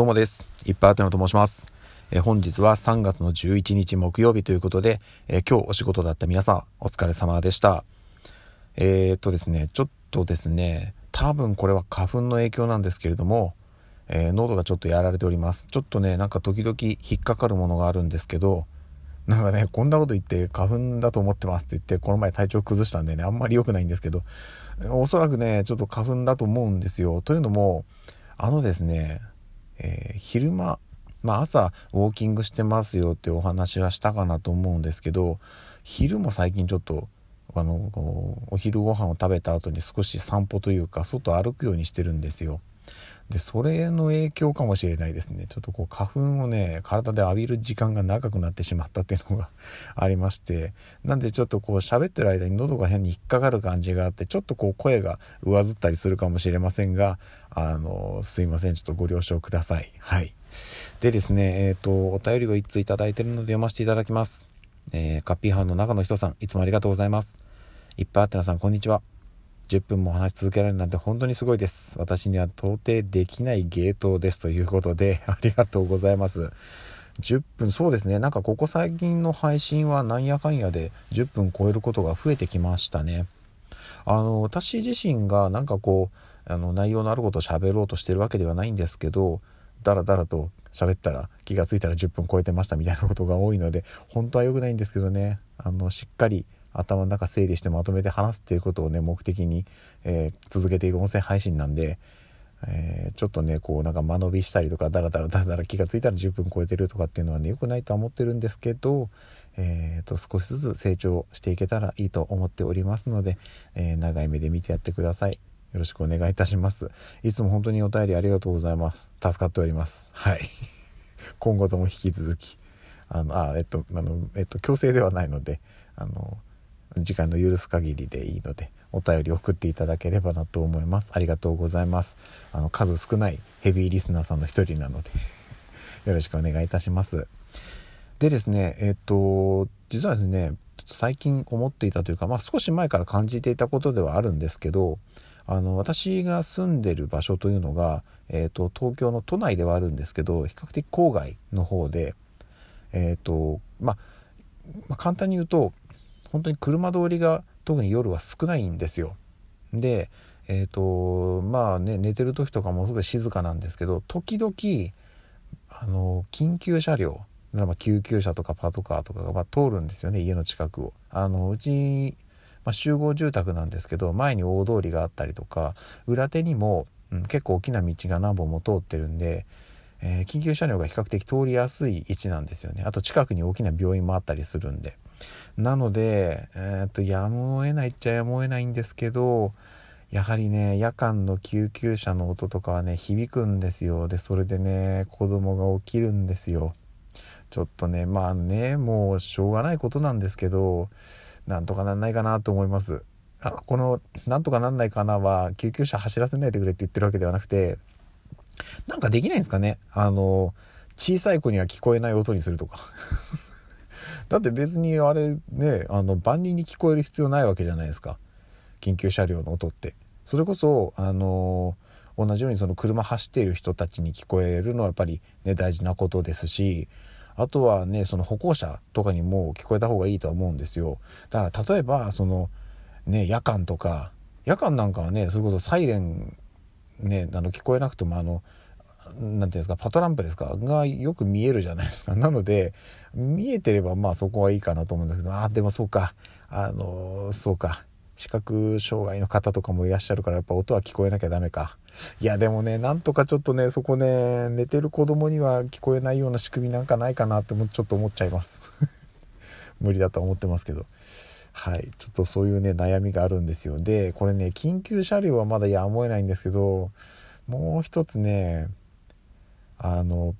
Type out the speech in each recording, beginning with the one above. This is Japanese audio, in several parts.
どうもです。いっぱいあてのと申します。え本日は3月の11日木曜日ということで、え今日お仕事だった皆さんお疲れ様でした。えー、っとですね、ちょっとですね、多分これは花粉の影響なんですけれども、えー、喉がちょっとやられております。ちょっとね、なんか時々引っかかるものがあるんですけど、なんかね、こんなこと言って花粉だと思ってますって言って、この前体調崩したんでね、あんまり良くないんですけど、おそらくね、ちょっと花粉だと思うんですよ。というのも、あのですね、えー、昼間、まあ、朝ウォーキングしてますよってお話はしたかなと思うんですけど昼も最近ちょっとあのお昼ご飯を食べた後に少し散歩というか外歩くようにしてるんですよ。でそれの影響かもしれないですね。ちょっとこう花粉をね体で浴びる時間が長くなってしまったっていうのがありまして。なんでちょっとこう喋ってる間に喉が変に引っかかる感じがあってちょっとこう声が上ずったりするかもしれませんがあのすいません。ちょっとご了承ください。はい。でですねえっ、ー、とお便りを1通いただいてるので読ませていただきます、えー、カッピーハンの中の人さんいつもありがとうございます。いっぱいあってなさんこんにちは。10分も話し続けられるなんて本当にすごいです。私には到底できない芸当ですということで、ありがとうございます。10分、そうですね。なんかここ最近の配信はなんやかんやで10分超えることが増えてきましたね。あの、私自身がなんかこう、あの、内容のあることを喋ろうとしてるわけではないんですけど、だらだらと喋ったら気が付いたら10分超えてましたみたいなことが多いので、本当は良くないんですけどね、あの、しっかり頭の中整理してまとめて話すっていうことをね目的に、えー、続けている音声配信なんで、えー、ちょっとねこうなんか間延びしたりとかダラダラダラダラ気が付いたら10分超えてるとかっていうのはね良くないとは思ってるんですけど、えーと、少しずつ成長していけたらいいと思っておりますので、えー、長い目で見てやってください。よろしくお願いいたします。いつも本当にお便りありがとうございます。助かっております。はい。今後とも引き続き、あの、あ、えっと、あの、えっと、強制ではないので、あの、時間の許す限りでいいのでお便り送っていただければなと思います。ありがとうございます。あの数少ないヘビーリスナーさんの一人なので よろしくお願いいたします。でですねえっ、と実はですね最近思っていたというか、まあ、少し前から感じていたことではあるんですけどあの私が住んでる場所というのが、えーと、東京の都内ではあるんですけど比較的郊外の方でえっ、とまあまあ、簡単に言うと本当に車通りが特に夜は少ないんですよ。でえっ、ー、とまあね寝てる時とかもすごい静かなんですけど時々あの緊急車両ま救急車とかパトカーとかがま通るんですよね家の近くを。あのうち、まあ、集合住宅なんですけど前に大通りがあったりとか裏手にも、うん、結構大きな道が何本も通ってるんで、え、緊急車両が比較的通りやすい位置なんですよね。あと近くに大きな病院もあったりするんで。なので、えー、っとやむを得ないっちゃやむを得ないんですけどやはりね夜間の救急車の音とかはね響くんですよ。でそれでね子供が起きるんですよ。ちょっとねまあねもうしょうがないことなんですけどなんとかなんないかなと思います。あこの「なんとかなんないかな」は救急車走らせないでくれって言ってるわけではなくてなんかできないんですかね？あの小さい子には聞こえない音にするとか。だって別にあれねあの万人に聞こえる必要ないわけじゃないですか。緊急車両の音って。それこそあの同じようにその車走っている人たちに聞こえるのはやっぱりね大事なことですしあとはねその歩行者とかにも聞こえた方がいいとは思うんですよ。だから例えばそのね夜間とか夜間なんかはねそれこそサイレンねあの聞こえなくてもあの何て言うんですかパトランプですか？がよく見えるじゃないですか。なので見えてればまあそこはいいかなと思うんだけどあでもそうか。あのそうか。視覚障害の方とかもいらっしゃるからやっぱ音は聞こえなきゃダメか。いやでもねなんとかちょっとねそこね寝てる子供には聞こえないような仕組みなんかないかなってもちょっと思っちゃいます。無理だと思ってますけど。はい。ちょっとそういうね悩みがあるんですよ。でこれね緊急車両はまだやむを得ないんですけどもう一つねあの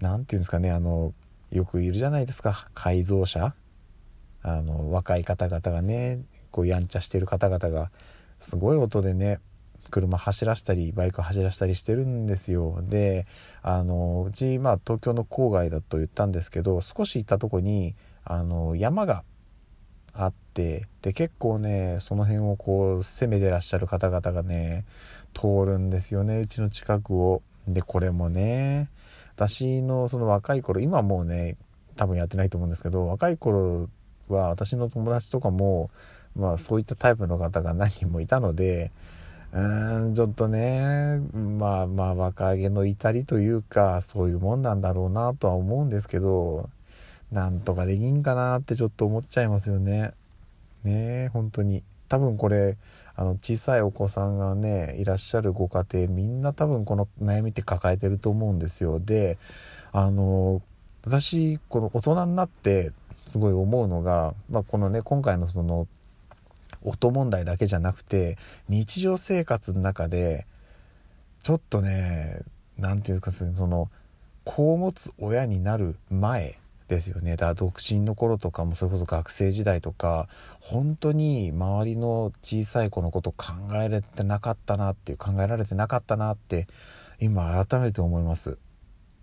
何て言うんですかねあのよくいるじゃないですか。改造車あの若い方々がねこうやんちゃしてる方々がすごい音でね車走らせたりバイク走らせたりしてるんですよ。であのうちまあ東京の郊外だと言ったんですけど少し行ったとこにあの山があってで結構ねその辺をこう攻めてらっしゃる方々がね通るんですよねうちの近くを。でこれもね私のその若い頃今もうね多分やってないと思うんですけど若い頃は私の友達とかもまあそういったタイプの方が何人もいたのでうーんちょっとねまあまあ若気の至りというかそういうもんなんだろうなとは思うんですけどなんとかできんかなってちょっと思っちゃいますよね。ねえ本当に多分これあの小さいお子さんがねいらっしゃるご家庭みんな多分この悩みって抱えてると思うんですよ。であの私この大人になってすごい思うのが、まあ、このね今回のその音問題だけじゃなくて日常生活の中でちょっとね何て言うんですかその子を持つ親になる前ですよね。だから独身の頃とかもそれこそ学生時代とか本当に周りの小さい子のこと考えられてなかったなっていう考えられてなかったなって今改めて思います。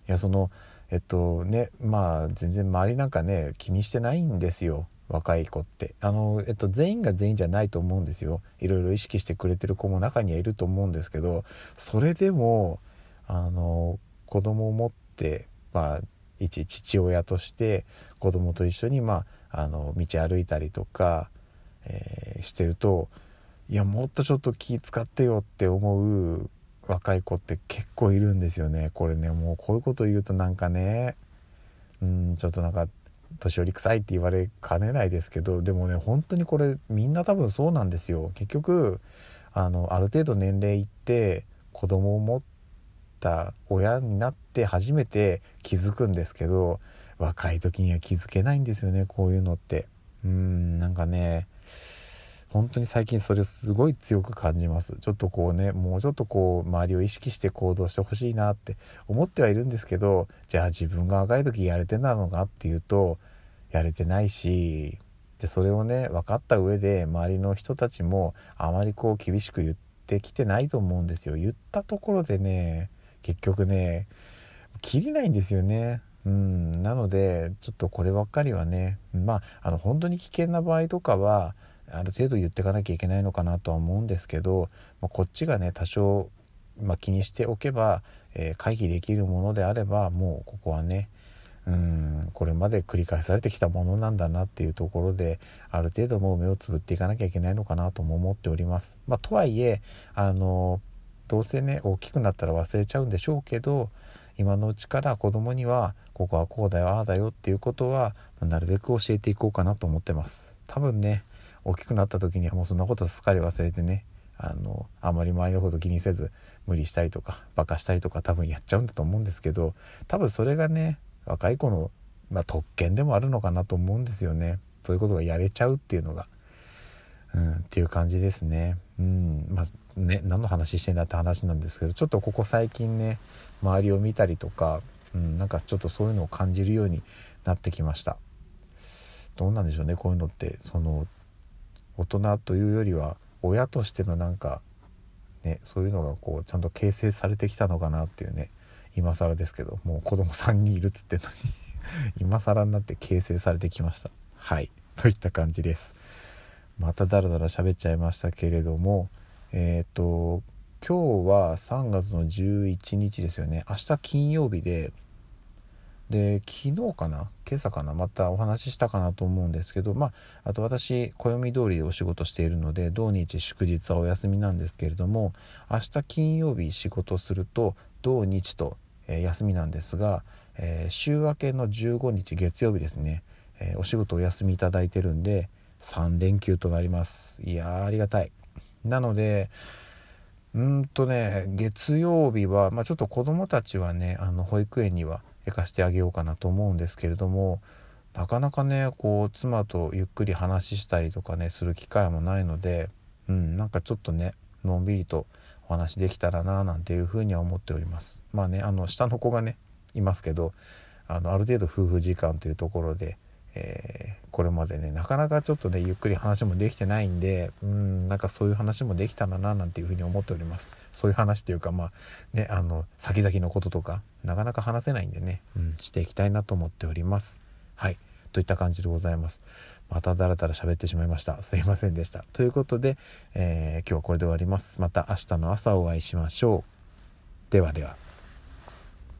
いやそのえっとねまあ全然周りなんかね気にしてないんですよ。若い子って。あの、えっと、全員が全員じゃないと思うんですよ。いろいろ意識してくれてる子も中にはいると思うんですけどそれでもあの子供を持ってまあ一父親として子供と一緒に、まあ、あの道歩いたりとか、えー、してるといやもっとちょっと気使ってよって思う若い子って結構いるんですよね。これねもうこういうこと言うとなんかねうんちょっとなんか年寄り臭いって言われかねないですけどでもね本当にこれみんな多分そうなんですよ。結局あのある程度年齢いって子供を持った親になって初めて気づくんですけど若い時には気づけないんですよねこういうのって。うんなんかね本当に最近それすごい強く感じます。ちょっとこうねもうちょっとこう周りを意識して行動してほしいなって思ってはいるんですけどじゃあ自分が若い時やれてなのかっていうとやれてないしでそれをね分かった上で周りの人たちもあまりこう厳しく言ってきてないと思うんですよ。言ったところでね結局ね切りないんですよねうんなのでちょっとこればっかりはねまああの本当に危険な場合とかはある程度言っていかなきゃいけないのかなとは思うんですけど、まあ、こっちがね多少、まあ、気にしておけば、えー、回避できるものであればもうここはねうんこれまで繰り返されてきたものなんだなっていうところである程度もう目をつぶっていかなきゃいけないのかなとも思っております。まあ、とはいえあのどうせね大きくなったら忘れちゃうんでしょうけど今のうちから子供にはここはこうだよああだよっていうことはなるべく教えていこうかなと思ってます。多分ね大きくなった時にはもうそんなことすっかり忘れてねあのあまり周りのこと気にせず無理したりとかバカしたりとか多分やっちゃうんだと思うんですけど多分それがね若い子の、まあ、特権でもあるのかなと思うんですよねそういうことがやれちゃうっていうのが。うん、っていう感じですね。うん、まあね何の話してんだって話なんですけどちょっとここ最近ね周りを見たりとか、うん、なんかちょっとそういうのを感じるようになってきました。どうなんでしょうねこういうのってその大人というよりは親としてのなんかねそういうのがこうちゃんと形成されてきたのかなっていうね今更ですけどもう子供3人いるっつってんのに 今更になって形成されてきましたはいといった感じですまただらだら喋っちゃいましたけれどもえっ、ー、と今日は3月の11日ですよね。明日金曜日でで昨日かな？今朝かな？またお話ししたかなと思うんですけどまああと私暦通りでお仕事しているので土日祝日はお休みなんですけれども明日金曜日仕事すると土日と、えー、休みなんですが、えー、週明けの15日月曜日ですね、えー、お仕事お休みいただいてるんで3連休となります。いやありがたい。なのでうんとね月曜日は、まあ、ちょっと子供たちはねあの保育園には行かしてあげようかなと思うんですけれどもなかなかねこう妻とゆっくり話したりとかねする機会もないのでうんなんかちょっとねのんびりとお話できたらななんていうふうには思っております。まあねあの下の子がねいますけどあのある程度夫婦時間というところでえー、これまでねなかなかちょっとねゆっくり話もできてないんでうんなんかそういう話もできたらななんていうふうに思っております。そういう話っていうかまあねあの先々のこととかなかなか話せないんでね、うん、していきたいなと思っております。はい。といった感じでございます。まただらだら喋ってしまいました。すいませんでした。ということで、えー、今日はこれで終わります。また明日の朝お会いしましょう。ではでは。